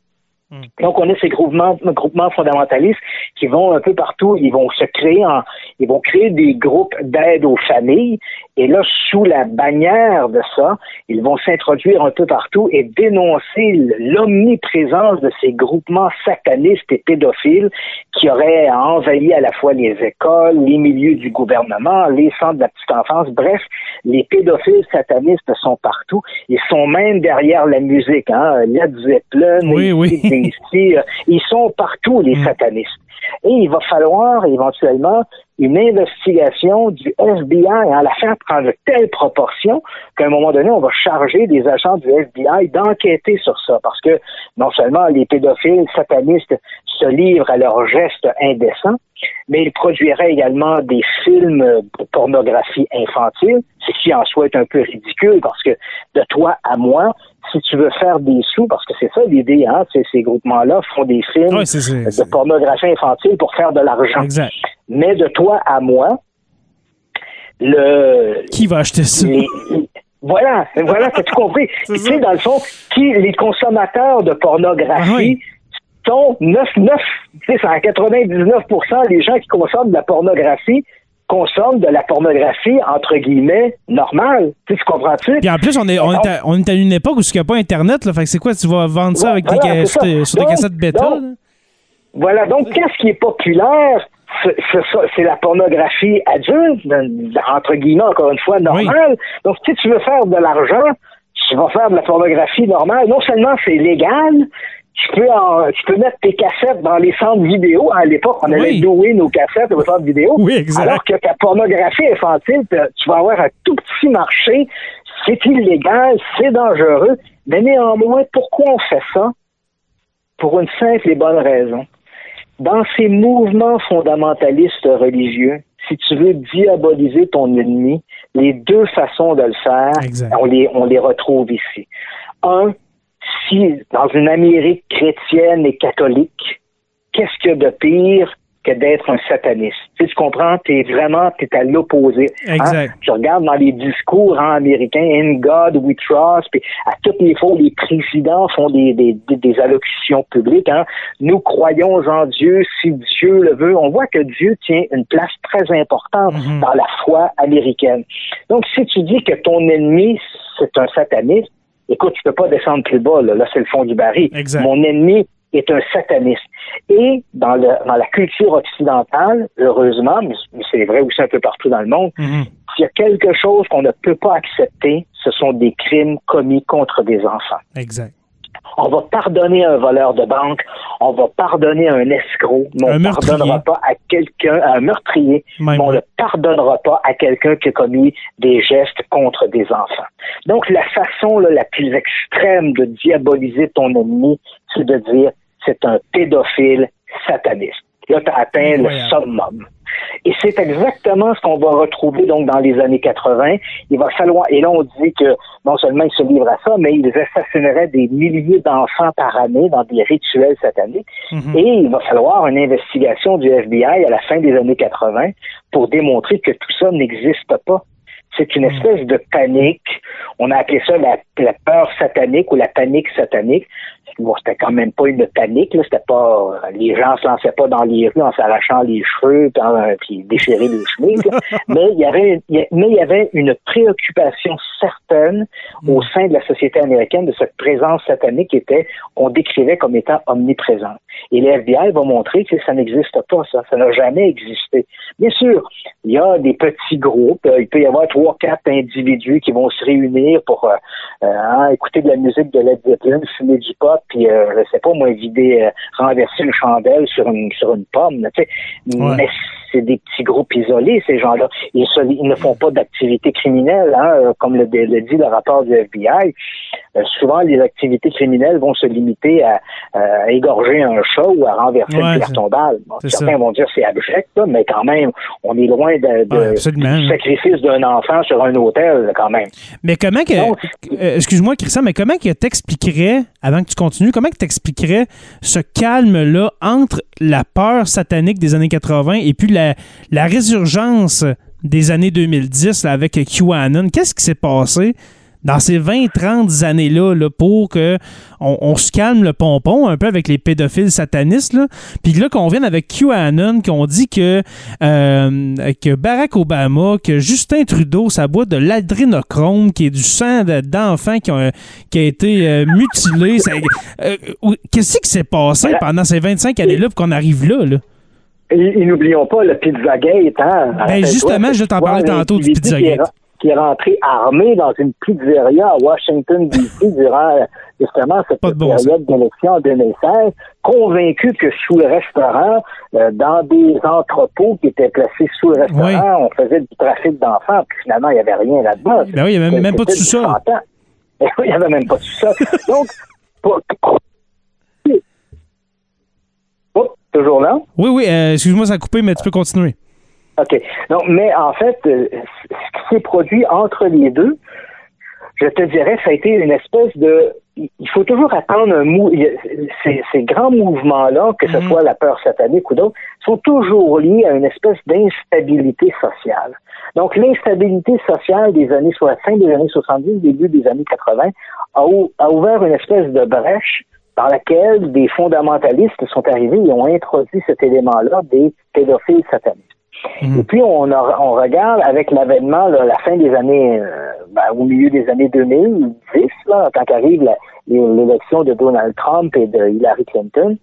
Mm. Donc, on a ces groupements, groupements fondamentalistes qui vont un peu partout, ils vont se créer en, ils vont créer des groupes d'aide aux familles, et là, sous la bannière de ça, ils vont s'introduire un peu partout et dénoncer l'omniprésence de ces groupements satanistes et pédophiles qui auraient envahi à la fois les écoles, les milieux du gouvernement, les centres de la petite enfance, bref, les pédophiles satanistes sont partout, ils sont même derrière la musique, hein, Led Zeppelin, oui, oui. Euh, ils sont partout, les mm. satanistes. Et il va falloir éventuellement une investigation du FBI. Hein, l'affaire prend de telles proportions qu'à un moment donné, on va charger des agents du FBI d'enquêter sur ça. Parce que non seulement les pédophiles satanistes se livrent à leurs gestes indécents, mais ils produiraient également des films de pornographie infantile, ce qui en soit est un peu ridicule parce que de toi à moi, si tu veux faire des sous, parce que c'est ça l'idée, hein, ces groupements-là font des films de pornographie infantile pour faire de l'argent. Mais de toi à moi, le... Qui va acheter ça? voilà, voilà, [laughs] t'as tout compris. tu sais, dans le fond, qui, les consommateurs de pornographie ah sont 9, 9, tu sais, c'est à 99% les gens qui consomment de la pornographie consomme de la pornographie, entre guillemets, normale. Tu, comprends-tu? Puis en plus, on est, on, est à, on est à une époque où il n'y a pas Internet. Là, fait que c'est quoi? Tu vas vendre ça avec des, sur, des cassettes bêta? voilà. Donc, qu'est-ce qui est populaire? C'est la pornographie adulte, entre guillemets, encore une fois, normale. Donc, si tu veux faire de l'argent, tu vas faire de la pornographie normale. Non seulement c'est légal, tu peux, tu peux mettre tes cassettes dans les centres vidéo. À l'époque, on avait loué nos cassettes au centre vidéo. Oui, exact. Alors que ta pornographie infantile, tu vas avoir un tout petit marché. C'est illégal, c'est dangereux. Mais néanmoins, pourquoi on fait ça? Pour une simple et bonne raison. Dans ces mouvements fondamentalistes religieux, si tu veux diaboliser ton ennemi, les deux façons de le faire, on les, on les retrouve ici. Un, si dans une Amérique chrétienne et catholique, qu'est-ce qu'il y a de pire que d'être un sataniste? Tu, sais, tu comprends? Tu es vraiment es à l'opposé. Hein? Exact. Je regarde dans les discours hein, américains, In God We Trust, puis à toutes les fois, les présidents font des, des, des allocutions publiques. Hein? Nous croyons en Dieu si Dieu le veut. On voit que Dieu tient une place très importante mm-hmm. dans la foi américaine. Donc, si tu dis que ton ennemi, c'est un sataniste, écoute, tu peux pas descendre plus bas, là, là c'est le fond du baril. Mon ennemi est un sataniste. Et dans, le, dans la culture occidentale, heureusement, mais c'est vrai aussi un peu partout dans le monde, mm-hmm. s'il y a quelque chose qu'on ne peut pas accepter, ce sont des crimes commis contre des enfants. Exact. On va pardonner un voleur de banque, on va pardonner un escroc, mais on ne pardonnera pas à quelqu'un, un meurtrier, mais on ne pardonnera pas à quelqu'un qui a commis des gestes contre des enfants. Donc la façon la plus extrême de diaboliser ton ennemi, c'est de dire c'est un pédophile sataniste. Là, tu as atteint le summum. Et c'est exactement ce qu'on va retrouver donc dans les années 80. Il va falloir, et là on dit que non seulement ils se livrent à ça, mais ils assassineraient des milliers d'enfants par année dans des rituels sataniques. Mhm. Et il va falloir une investigation du FBI à la fin des années 80 pour démontrer que tout ça n'existe pas. C'est une mhm. espèce de panique. On a appelé ça la, peur satanique ou la panique satanique. Bon, c'était quand même pas une panique, là, c'était pas, les gens se lançaient pas dans les rues en s'arrachant les cheveux, puis déchirer les chemises, [laughs] mais il y avait, mais il y avait une préoccupation certaine au sein de la société américaine de cette présence satanique qui était, qu'on décrivait comme étant omniprésente. Et l'FBI va montrer que ça n'existe pas, ça, ça n'a jamais existé. Bien sûr, il y a des petits groupes, il peut y avoir trois, quatre individus qui vont se réunir pour euh, euh, hein, écouter de la musique de Led Zeppelin, fumer du pot, puis euh, je sais pas moi vider, renverser une chandelle sur une sur une pomme. Mais c'est des petits groupes isolés ces gens-là. Ils, ils, ne font pas d'activité criminelle, hein, comme le, le, dit le rapport du FBI. souvent, les activités criminelles vont se limiter à, égorger un chat ou à renverser une pierre tombale. certains vont dire c'est abject, mais quand même, on est loin de, du sacrifice d'un enfant sur un hôtel, quand même. Mais comment que. Euh, excuse-moi, Christian, mais comment que t'expliquerais, avant que tu continues, comment que t'expliquerais ce calme-là entre la peur satanique des années 80 et puis la, la résurgence des années 2010 avec QAnon? Qu'est-ce qui s'est passé? Dans ces 20-30 années-là là, pour que on, se calme le pompon un peu avec les pédophiles satanistes. Là. Puis là, qu'on vienne avec QAnon, qu'on dit que, euh, que Barack Obama, que Justin Trudeau, ça boit de l'adrénochrome, qui est du sang d'enfants qui, ont, qui a été euh, mutilé. Euh, qu'est-ce qui s'est passé pendant ces 25 années-là pour qu'on arrive là? là? Et, n'oublions pas le Pizzagate. Hein? Ben justement, je t'en parlais tantôt du Pizzagate qui est rentré armé dans une pizzeria à Washington, D.C. durant justement cette période d'élection en 2016, convaincu que sous le restaurant, euh, dans des entrepôts qui étaient placés sous le restaurant, on faisait du trafic d'enfants, puis finalement, il n'y avait rien là-dedans. Ben oui, il n'y avait même, pas de sous-sol. [laughs] il n'y avait même pas de sous-sol. Donc, pour... Oh, toujours là? Oui, oui, euh, excuse-moi, ça a coupé, mais tu peux continuer. OK. Donc, mais en fait, euh, s'est produit entre les deux, je te dirais, ça a été une espèce de. Il faut toujours attendre un mou. Ces, ces grands mouvements-là, que ce mhm. soit la peur satanique ou d'autres, sont toujours liés à une espèce d'instabilité sociale. Donc, l'instabilité sociale des années fin des années 70, début des années 80, a, a ouvert une espèce de brèche dans laquelle des fondamentalistes sont arrivés et ont introduit cet élément-là des pédophiles satanistes. Mhm. Et puis, on, on regarde avec l'avènement, la fin des années, euh, ben, au milieu des années 2010, là, quand arrive l'élection de Donald Trump et de Hillary Clinton,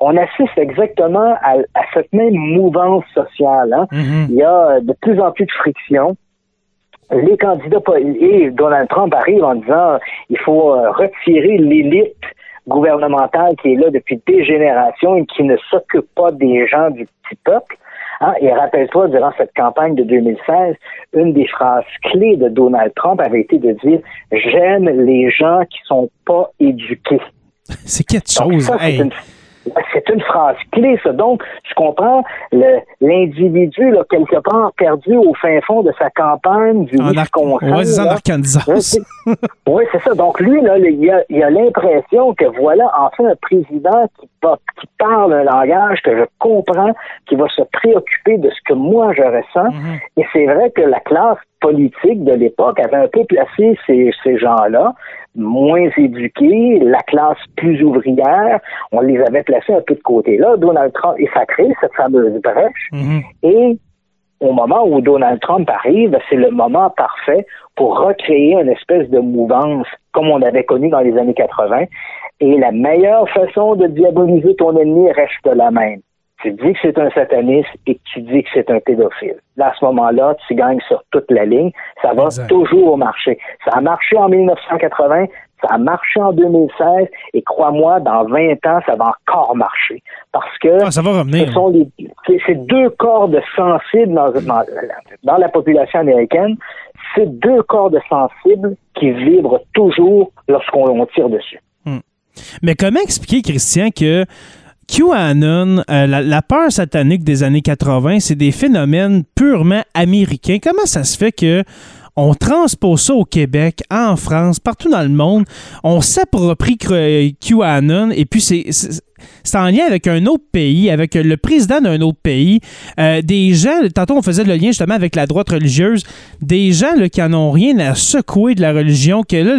on assiste exactement à, cette même mouvance sociale. Hein. Mhm. Il y a de plus en plus de friction les candidats et Donald Trump arrive en disant il faut euh, retirer l'élite gouvernementale qui est là depuis des générations et qui ne s'occupe pas des gens du petit peuple. Hein, et rappelle-toi, durant cette campagne de 2016, une des phrases clés de Donald Trump avait été de dire J'aime les gens qui sont pas éduqués. C'est quelque chose. C'est une phrase clé, ça. Donc, tu comprends, l'individu, là, quelque part perdu au fin fond de sa campagne du Wisconsin. Oui, c'est en Arkansas. [laughs] oui, c'est ça. Donc, lui, là, il a, il a l'impression que voilà, enfin, un président qui, qui parle un langage que je comprends, qui va se préoccuper de ce que moi je ressens. Mm-hmm. Et c'est vrai que la classe politique de l'époque avait un peu placé ces, ces gens-là moins éduqués, la classe plus ouvrière, on les avait placés un peu de côté. Là, Donald Trump, et ça crée cette fameuse brèche. Mhm. Et au moment où Donald Trump arrive, c'est le moment parfait pour recréer une espèce de mouvance comme on avait connu dans les années 80. Et la meilleure façon de diaboliser ton ennemi reste la même tu dis que c'est un sataniste et que tu dis que c'est un pédophile. Là, à ce moment-là, tu gagnes sur toute la ligne. Ça va toujours marcher. Ça a marché en 1980, ça a marché en 2016 et crois-moi, dans 20 ans, ça va encore marcher. Parce que ah, ça va revenir. ce sont les, ces deux cordes sensibles dans, dans, la population américaine, c'est deux cordes sensibles qui vibrent toujours lorsqu'on tire dessus. Hmm. Mais comment expliquer, Christian, que QAnon, euh, la, peur satanique des années 80, c'est des phénomènes purement américains. Comment ça se fait que on transpose ça au Québec, en France, partout dans le monde? On s'approprie QAnon et puis c'est c'est en lien avec un autre pays, avec le président d'un autre pays. Euh, des gens, tantôt on faisait le lien justement avec la droite religieuse, des gens là, qui en ont rien à secouer de la religion, que là,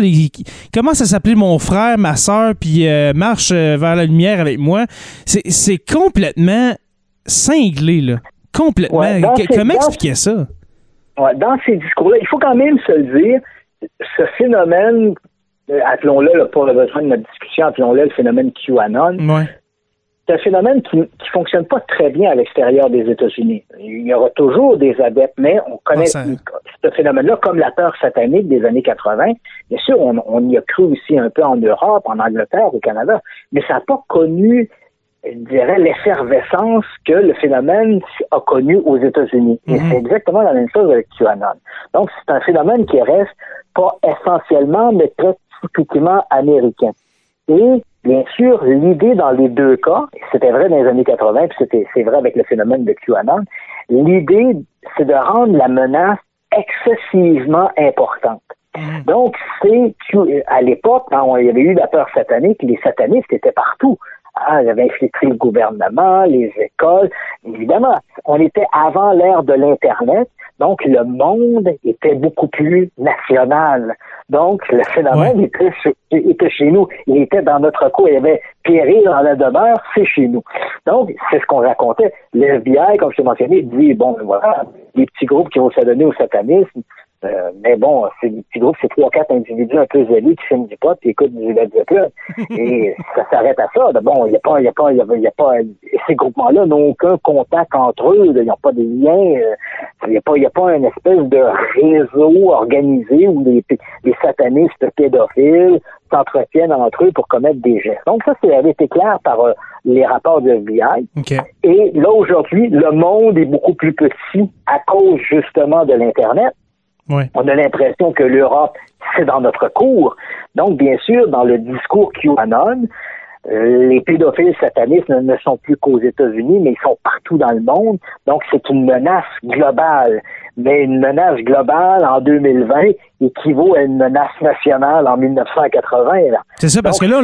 commencent à s'appeler mon frère, ma soeur, puis euh, marche euh, vers la lumière avec moi. C'est complètement cinglé, là. Complètement. Comment expliquer ça? dans ces discours-là, il faut quand même se le dire, ce phénomène euh, appelons-le, pour le besoin de notre discussion, appelons-le le phénomène QAnon. C'est un phénomène qui ne fonctionne pas très bien à l'extérieur des États-Unis. Il y aura toujours des adeptes, mais on connaît ah, ce phénomène-là comme la peur satanique des années 80. Bien sûr, on, y a cru aussi un peu en Europe, en Angleterre, au Canada, mais ça n'a pas connu je dirais, l'effervescence que le phénomène a connu aux États-Unis. Et mhm. c'est exactement la même chose avec QAnon. Donc, c'est un phénomène qui reste pas essentiellement, mais très typiquement américain. Et bien sûr, l'idée dans les deux cas, c'était vrai dans les années 80, puis c'était c'est vrai avec le phénomène de QAnon, l'idée c'est de rendre la menace excessivement importante. Mm. Donc, c'est à l'époque, quand il y avait eu la peur satanique, les satanistes étaient partout. Ah, avaient infiltré le gouvernement, les écoles. Évidemment, on était avant l'ère de l'Internet, donc le monde était beaucoup plus national. Donc, le phénomène était, était, chez nous. Il était dans notre cour. Il avait péril dans la demeure, c'est chez nous. Donc, c'est ce qu'on racontait. Le FBI, comme je t'ai mentionné, dit, bon, voilà, les petits groupes qui vont s'adonner au satanisme, euh, mais bon, c'est des petits groupes, c'est trois, quatre individus un peu zélés qui fument du pot et écoutent du Led Zeppelin. [laughs] et ça s'arrête à ça. Bon, il n'y a pas, il y a pas, il y a, pas, ces groupements-là n'ont aucun contact entre eux. Ils n'ont pas de liens. Euh, il n'y a pas, il y a pas une espèce de réseau organisé où les, les satanistes pédophiles s'entretiennent entre eux pour commettre des gestes. Donc ça, c'est avait été clair par euh, les rapports du FBI. Et là, aujourd'hui, le monde est beaucoup plus petit à cause justement de l'Internet. On a l'impression que l'Europe, c'est dans notre cours. Donc, bien sûr, dans le discours QAnon, euh, les pédophiles satanistes ne, ne sont plus qu'aux États-Unis, mais ils sont partout dans le monde. Donc, c'est une menace globale mais une menace globale en 2020 équivaut à une menace nationale en 1980. C'est ça, parce que là,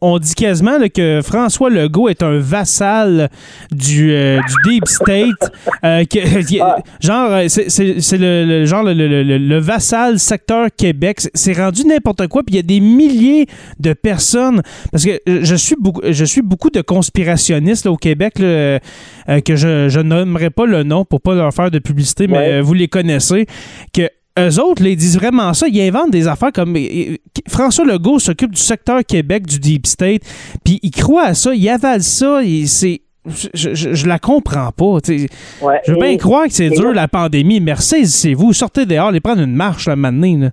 on, dit quasiment que François Legault est un vassal du, euh, du Deep State. Euh, [laughs] ah. Genre, euh, c'est le, genre le, vassal secteur Québec. C'est rendu n'importe quoi, puis il y a des milliers de personnes. Parce que je suis beaucoup, je suis beaucoup de conspirationnistes au Québec que je, je nommerai pas le nom pour pas leur faire de publicité, mais euh, vous les connaissez, que eux autres, les disent vraiment ça. Ils inventent des affaires comme. François Legault s'occupe du secteur Québec du Deep State, puis il croit à ça, il avale ça, c'est. Je, je, la comprends pas. je veux bien croire que c'est dur la pandémie, mais saisissez-vous, sortez dehors, allez prendre une marche la matinée.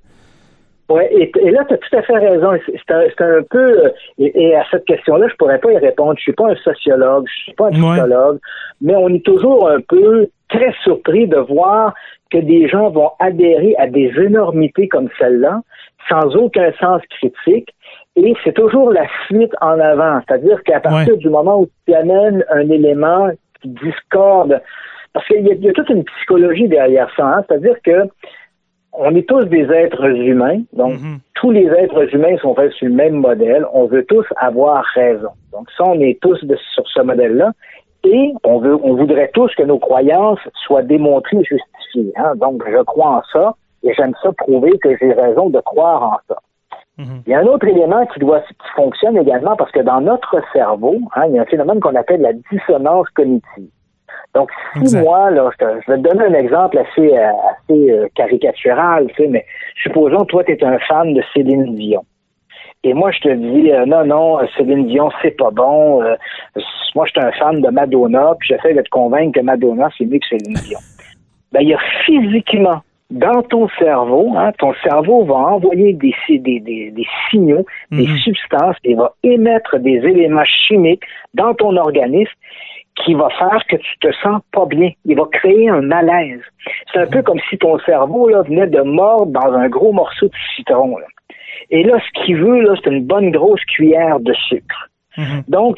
Oui, et, là, tu as tout à fait raison. C'est un, peu. Et, à cette question-là, je pourrais pas y répondre. Je suis pas un sociologue, je suis pas un psychologue, mais on est toujours un peu très surpris de voir que des gens vont adhérer à des énormités comme celle-là sans aucun sens critique. Et c'est toujours la suite en avant. C'est-à-dire qu'à partir du moment où tu amènes un élément qui discorde, parce qu'il y, a toute une psychologie derrière ça, hein. c'est-à-dire que on est tous des êtres humains, donc mm-hmm. tous les êtres humains sont faits sur le même modèle. On veut tous avoir raison. Donc ça, on est tous sur ce modèle-là. Et on veut, on voudrait tous que nos croyances soient démontrées et justifiées. Hein. Donc, je crois en ça et j'aime ça prouver que j'ai raison de croire en ça. Mm-hmm. Il y a un autre élément qui doit qui fonctionne également parce que dans notre cerveau, hein, il y a un phénomène qu'on appelle la dissonance cognitive. Donc, si moi, là, je, vais te donner un exemple assez, euh, assez euh, caricatural, tu sais, mais supposons, toi, tu es un fan de Céline Dion. Et moi, je te dis, euh, non, non, Céline Dion, c'est pas bon. moi, je suis un fan de Madonna, puis j'essaie de te convaincre que Madonna, c'est mieux que Céline Dion. Ben, il y a physiquement, dans ton cerveau, hein, ton cerveau va envoyer des, des, des, des signaux, des mhm. substances, et va émettre des éléments chimiques dans ton organisme qui va faire que tu te sens pas bien. Il va créer un malaise. C'est un peu comme si ton cerveau là, venait de mordre dans un gros morceau de citron. Et là, ce qu'il veut, là, c'est une bonne grosse cuillère de sucre. Mhm. Donc,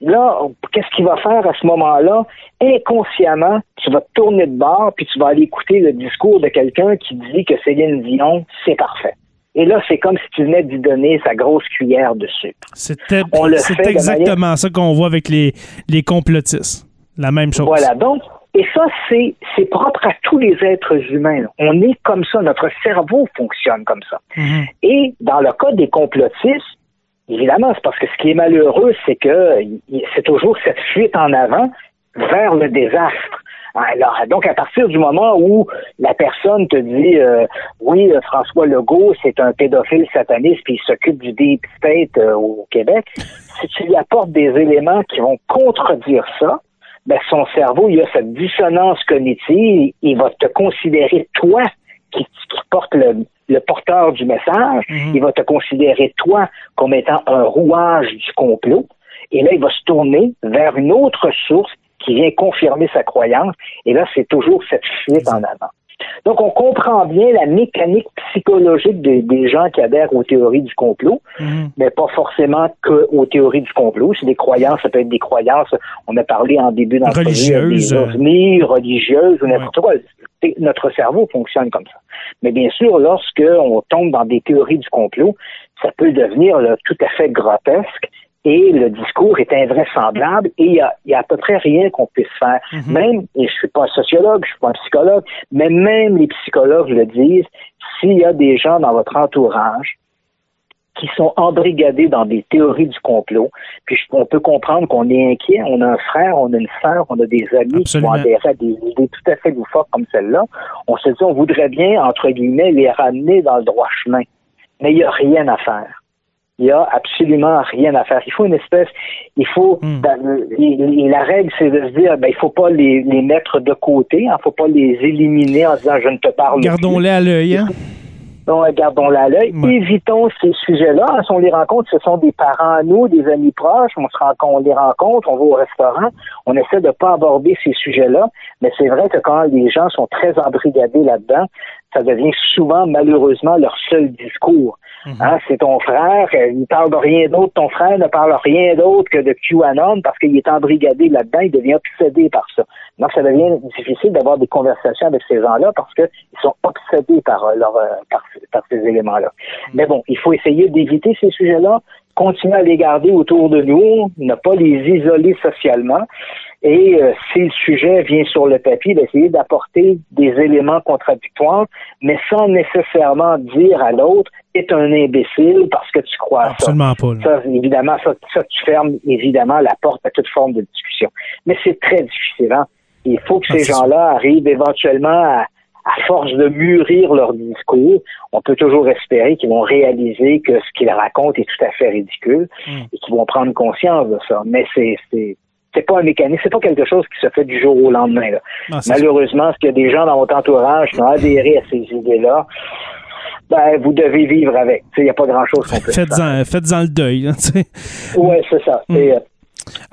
là, qu'est-ce qu'il va faire à ce moment-là? Inconsciemment, tu vas te tourner de bord, puis tu vas aller écouter le discours de quelqu'un qui dit que Céline Dion, c'est parfait. Et là, c'est comme si tu venais d'y donner sa grosse cuillère de sucre. C'était exactement ça qu'on voit avec les, les complotistes. La même chose. Voilà. Donc, et ça, c'est, c'est propre à tous les êtres humains. On est comme ça, notre cerveau fonctionne comme ça. Mhm. Et dans le cas des complotistes, évidemment, c'est parce que ce qui est malheureux, c'est que c'est toujours cette fuite en avant vers le désastre. Alors, donc, à partir du moment où la personne te dit euh, oui, euh, François Legault, c'est un pédophile sataniste, puis il s'occupe du deep state euh, au Québec, si tu lui apportes des éléments qui vont contredire ça, ben, son cerveau, il a cette dissonance cognitive, il va te considérer, toi, qui, porte le, porteur du message, Mhm. il va te considérer, toi, comme étant un rouage du complot, et là, il va se tourner vers une autre source qui vient confirmer sa croyance, et là, c'est toujours cette fuite en avant. Donc, on comprend bien la mécanique psychologique des, des gens qui adhèrent aux théories du complot, Mhm. mais pas forcément que aux théories du complot. C'est des croyances, ça peut être des croyances, on a parlé en début d'entrevue, Religieuses. des ovnis, religieuses ou n'importe quoi. Notre cerveau fonctionne comme ça. Mais bien sûr, lorsque on tombe dans des théories du complot, ça peut devenir là, tout à fait grotesque et le discours est invraisemblable et il y a, y a à peu près rien qu'on puisse faire. Mhm. Même, et je suis pas un sociologue, je suis pas un psychologue, mais même les psychologues le disent, s'il y a des gens dans votre entourage qui sont embrigadés dans des théories du complot, puis on peut comprendre qu'on est inquiet, on a un frère, on a une sœur, on a des amis qui vont adhérer à des idées tout à fait loufoques comme celle-là, on se dit on voudrait bien, entre guillemets, les ramener dans le droit chemin. Mais il n'y a rien à faire. Il n'y a absolument rien à faire. Il faut une espèce, il faut, Hmm. dans- et- et la règle, c'est de se dire, ben, il faut pas les, les mettre de côté, il ne faut pas les éliminer en disant je ne te parle plus. Gardons-les à l'œil. Hein? Donc, gardons-la à l'œil. Ouais. Évitons ces sujets-là. hein, Si on les rencontre, ce sont des parents à nous, des amis proches. On, se rencontre, on les rencontre, on va au restaurant. On essaie de ne pas aborder ces sujets-là. Mais c'est vrai que quand les gens sont très embrigadés là-dedans, ça devient souvent, malheureusement, leur seul discours. Hein, c'est ton frère, euh, il parle de rien d'autre, ton frère ne parle rien d'autre que de QAnon parce qu'il est embrigadé là-dedans, il devient obsédé par ça. Donc, ça devient difficile d'avoir des conversations avec ces gens-là parce qu'ils sont obsédés par, euh, leur, euh, par, par ces éléments-là. Mais bon, il faut essayer d'éviter ces sujets-là, continuer à les garder autour de nous, ne pas les isoler socialement. Et euh, si le sujet vient sur le tapis, d'essayer d'apporter des éléments contradictoires, mais sans nécessairement dire à l'autre est un imbécile parce que tu crois à ça. Absolument pas. Ça, évidemment, ça, ça, tu fermes évidemment la porte à toute forme de discussion. Mais c'est très difficile. Hein? Il faut que Ah, ces c'est gens-là arrivent éventuellement à, à force de mûrir leur discours, on peut toujours espérer qu'ils vont réaliser que ce qu'ils racontent est tout à fait ridicule Mm. et qu'ils vont prendre conscience de ça. Mais c'est c'est c'est pas un mécanisme, c'est pas quelque chose qui se fait du jour au lendemain. Là. Malheureusement, s'il y a des gens dans votre entourage qui ont adhéré à ces idées-là, ben, vous devez vivre avec. Il n'y a pas grand-chose qu'on peut faire. Faites-en le deuil. Oui, c'est ça. Mm. Euh,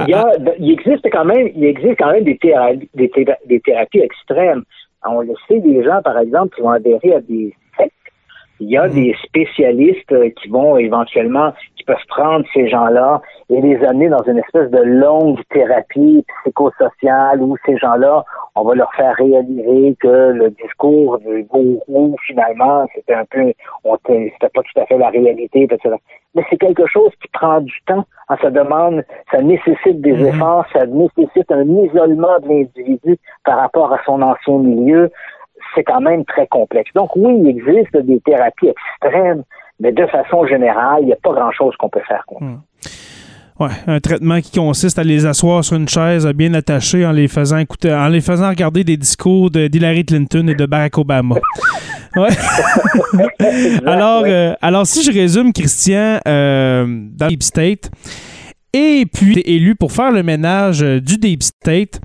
il, y a, il existe quand même, il existe quand même des, théra- des, théra- des thérapies extrêmes. On le sait, des gens, par exemple, qui vont adhérer à des sectes. Il y a Mhm. des spécialistes euh, qui vont éventuellement, qui peuvent prendre ces gens-là et les amener dans une espèce de longue thérapie psychosociale où ces gens-là, on va leur faire réaliser que le discours du gourou, finalement, c'était un peu, c'était pas tout à fait la réalité, etc. Mais c'est quelque chose qui prend du temps. Hein, ça demande, ça nécessite des Mhm. efforts, ça nécessite un isolement de l'individu par rapport à son ancien milieu. C'est quand même très complexe. Donc oui, il existe des thérapies extrêmes, mais de façon générale, il n'y a pas grand-chose qu'on peut faire contre. Ouais, un traitement qui consiste à les asseoir sur une chaise bien attachée en les faisant écouter, en les faisant regarder des discours de d'Hillary Clinton et de Barack Obama. [laughs] Ouais. alors, euh, alors, si je résume, Christian, euh, dans Deep State, et puis élu pour faire le ménage euh, du Deep State,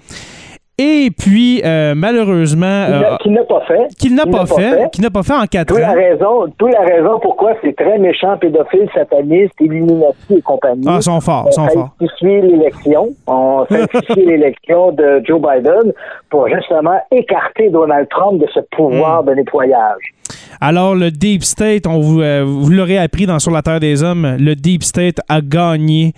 et puis euh, malheureusement, Qui euh, n'a- pas fait. qu'il n'a qu'il pas, fait, fait. qu'il n'a pas fait en quatre D'où la ans. raison, la raison pourquoi c'est très méchant, pédophile, sataniste, Illuminati et compagnie. Ah, sont forts, ils sont on forts. falsifié l'élection. On [laughs] l'élection de Joe Biden pour justement écarter Donald Trump de ce Hmm. pouvoir de nettoyage. Alors, le Deep State, on vous, euh, vous l'aurez appris dans Sur la Terre des Hommes, le Deep State a gagné.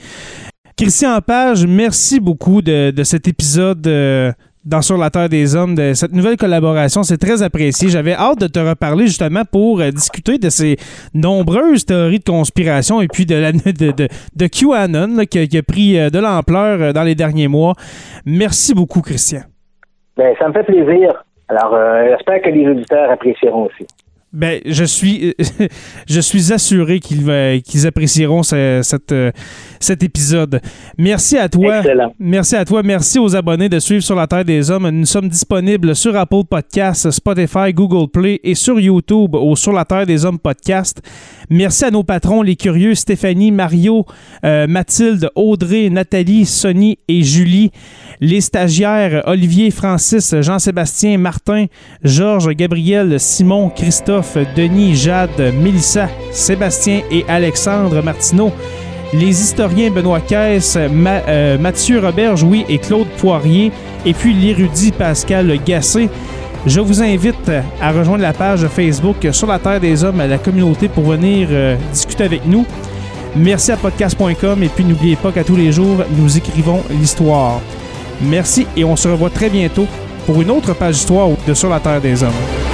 Christian Page, merci beaucoup de, cet épisode euh, dans Sur la Terre des Hommes de cette nouvelle collaboration. C'est très apprécié. J'avais hâte de te reparler justement pour euh, discuter de ces nombreuses théories de conspiration et puis de, la, [laughs] de, de, QAnon qui, a pris euh, de l'ampleur dans les derniers mois. Merci beaucoup, Christian. Ben, ça me fait plaisir. Alors, j'espère que les auditeurs apprécieront aussi. Ben, je suis, [laughs] je suis assuré qu'ils qu'ils apprécieront ce, cette, euh, cet épisode. Merci à toi. Excellent. Merci à toi. Merci aux abonnés de suivre sur la Terre des Hommes. Nous sommes disponibles sur Apple Podcasts, Spotify, Google Play et sur YouTube au Sur la Terre des Hommes podcast. Merci à nos patrons, les curieux Stéphanie, Mario, euh, Mathilde, Audrey, Nathalie, Sonny et Julie. Les stagiaires Olivier, Francis, Jean-Sébastien, Martin, Georges, Gabriel, Simon, Christophe, Denis, Jade, Mélissa, Sébastien et Alexandre Martineau. Les historiens Benoît Caisse, euh, Mathieu Robert Jouy et Claude Poirier. Et puis l'érudit Pascal Gassé. Je vous invite à rejoindre la page Facebook sur la Terre des Hommes à la communauté pour venir euh, discuter avec nous. Merci à podcast.com et puis n'oubliez pas qu'à tous les jours, nous écrivons l'histoire. Merci et on se revoit très bientôt pour une autre page d'histoire de Sur la Terre des Hommes.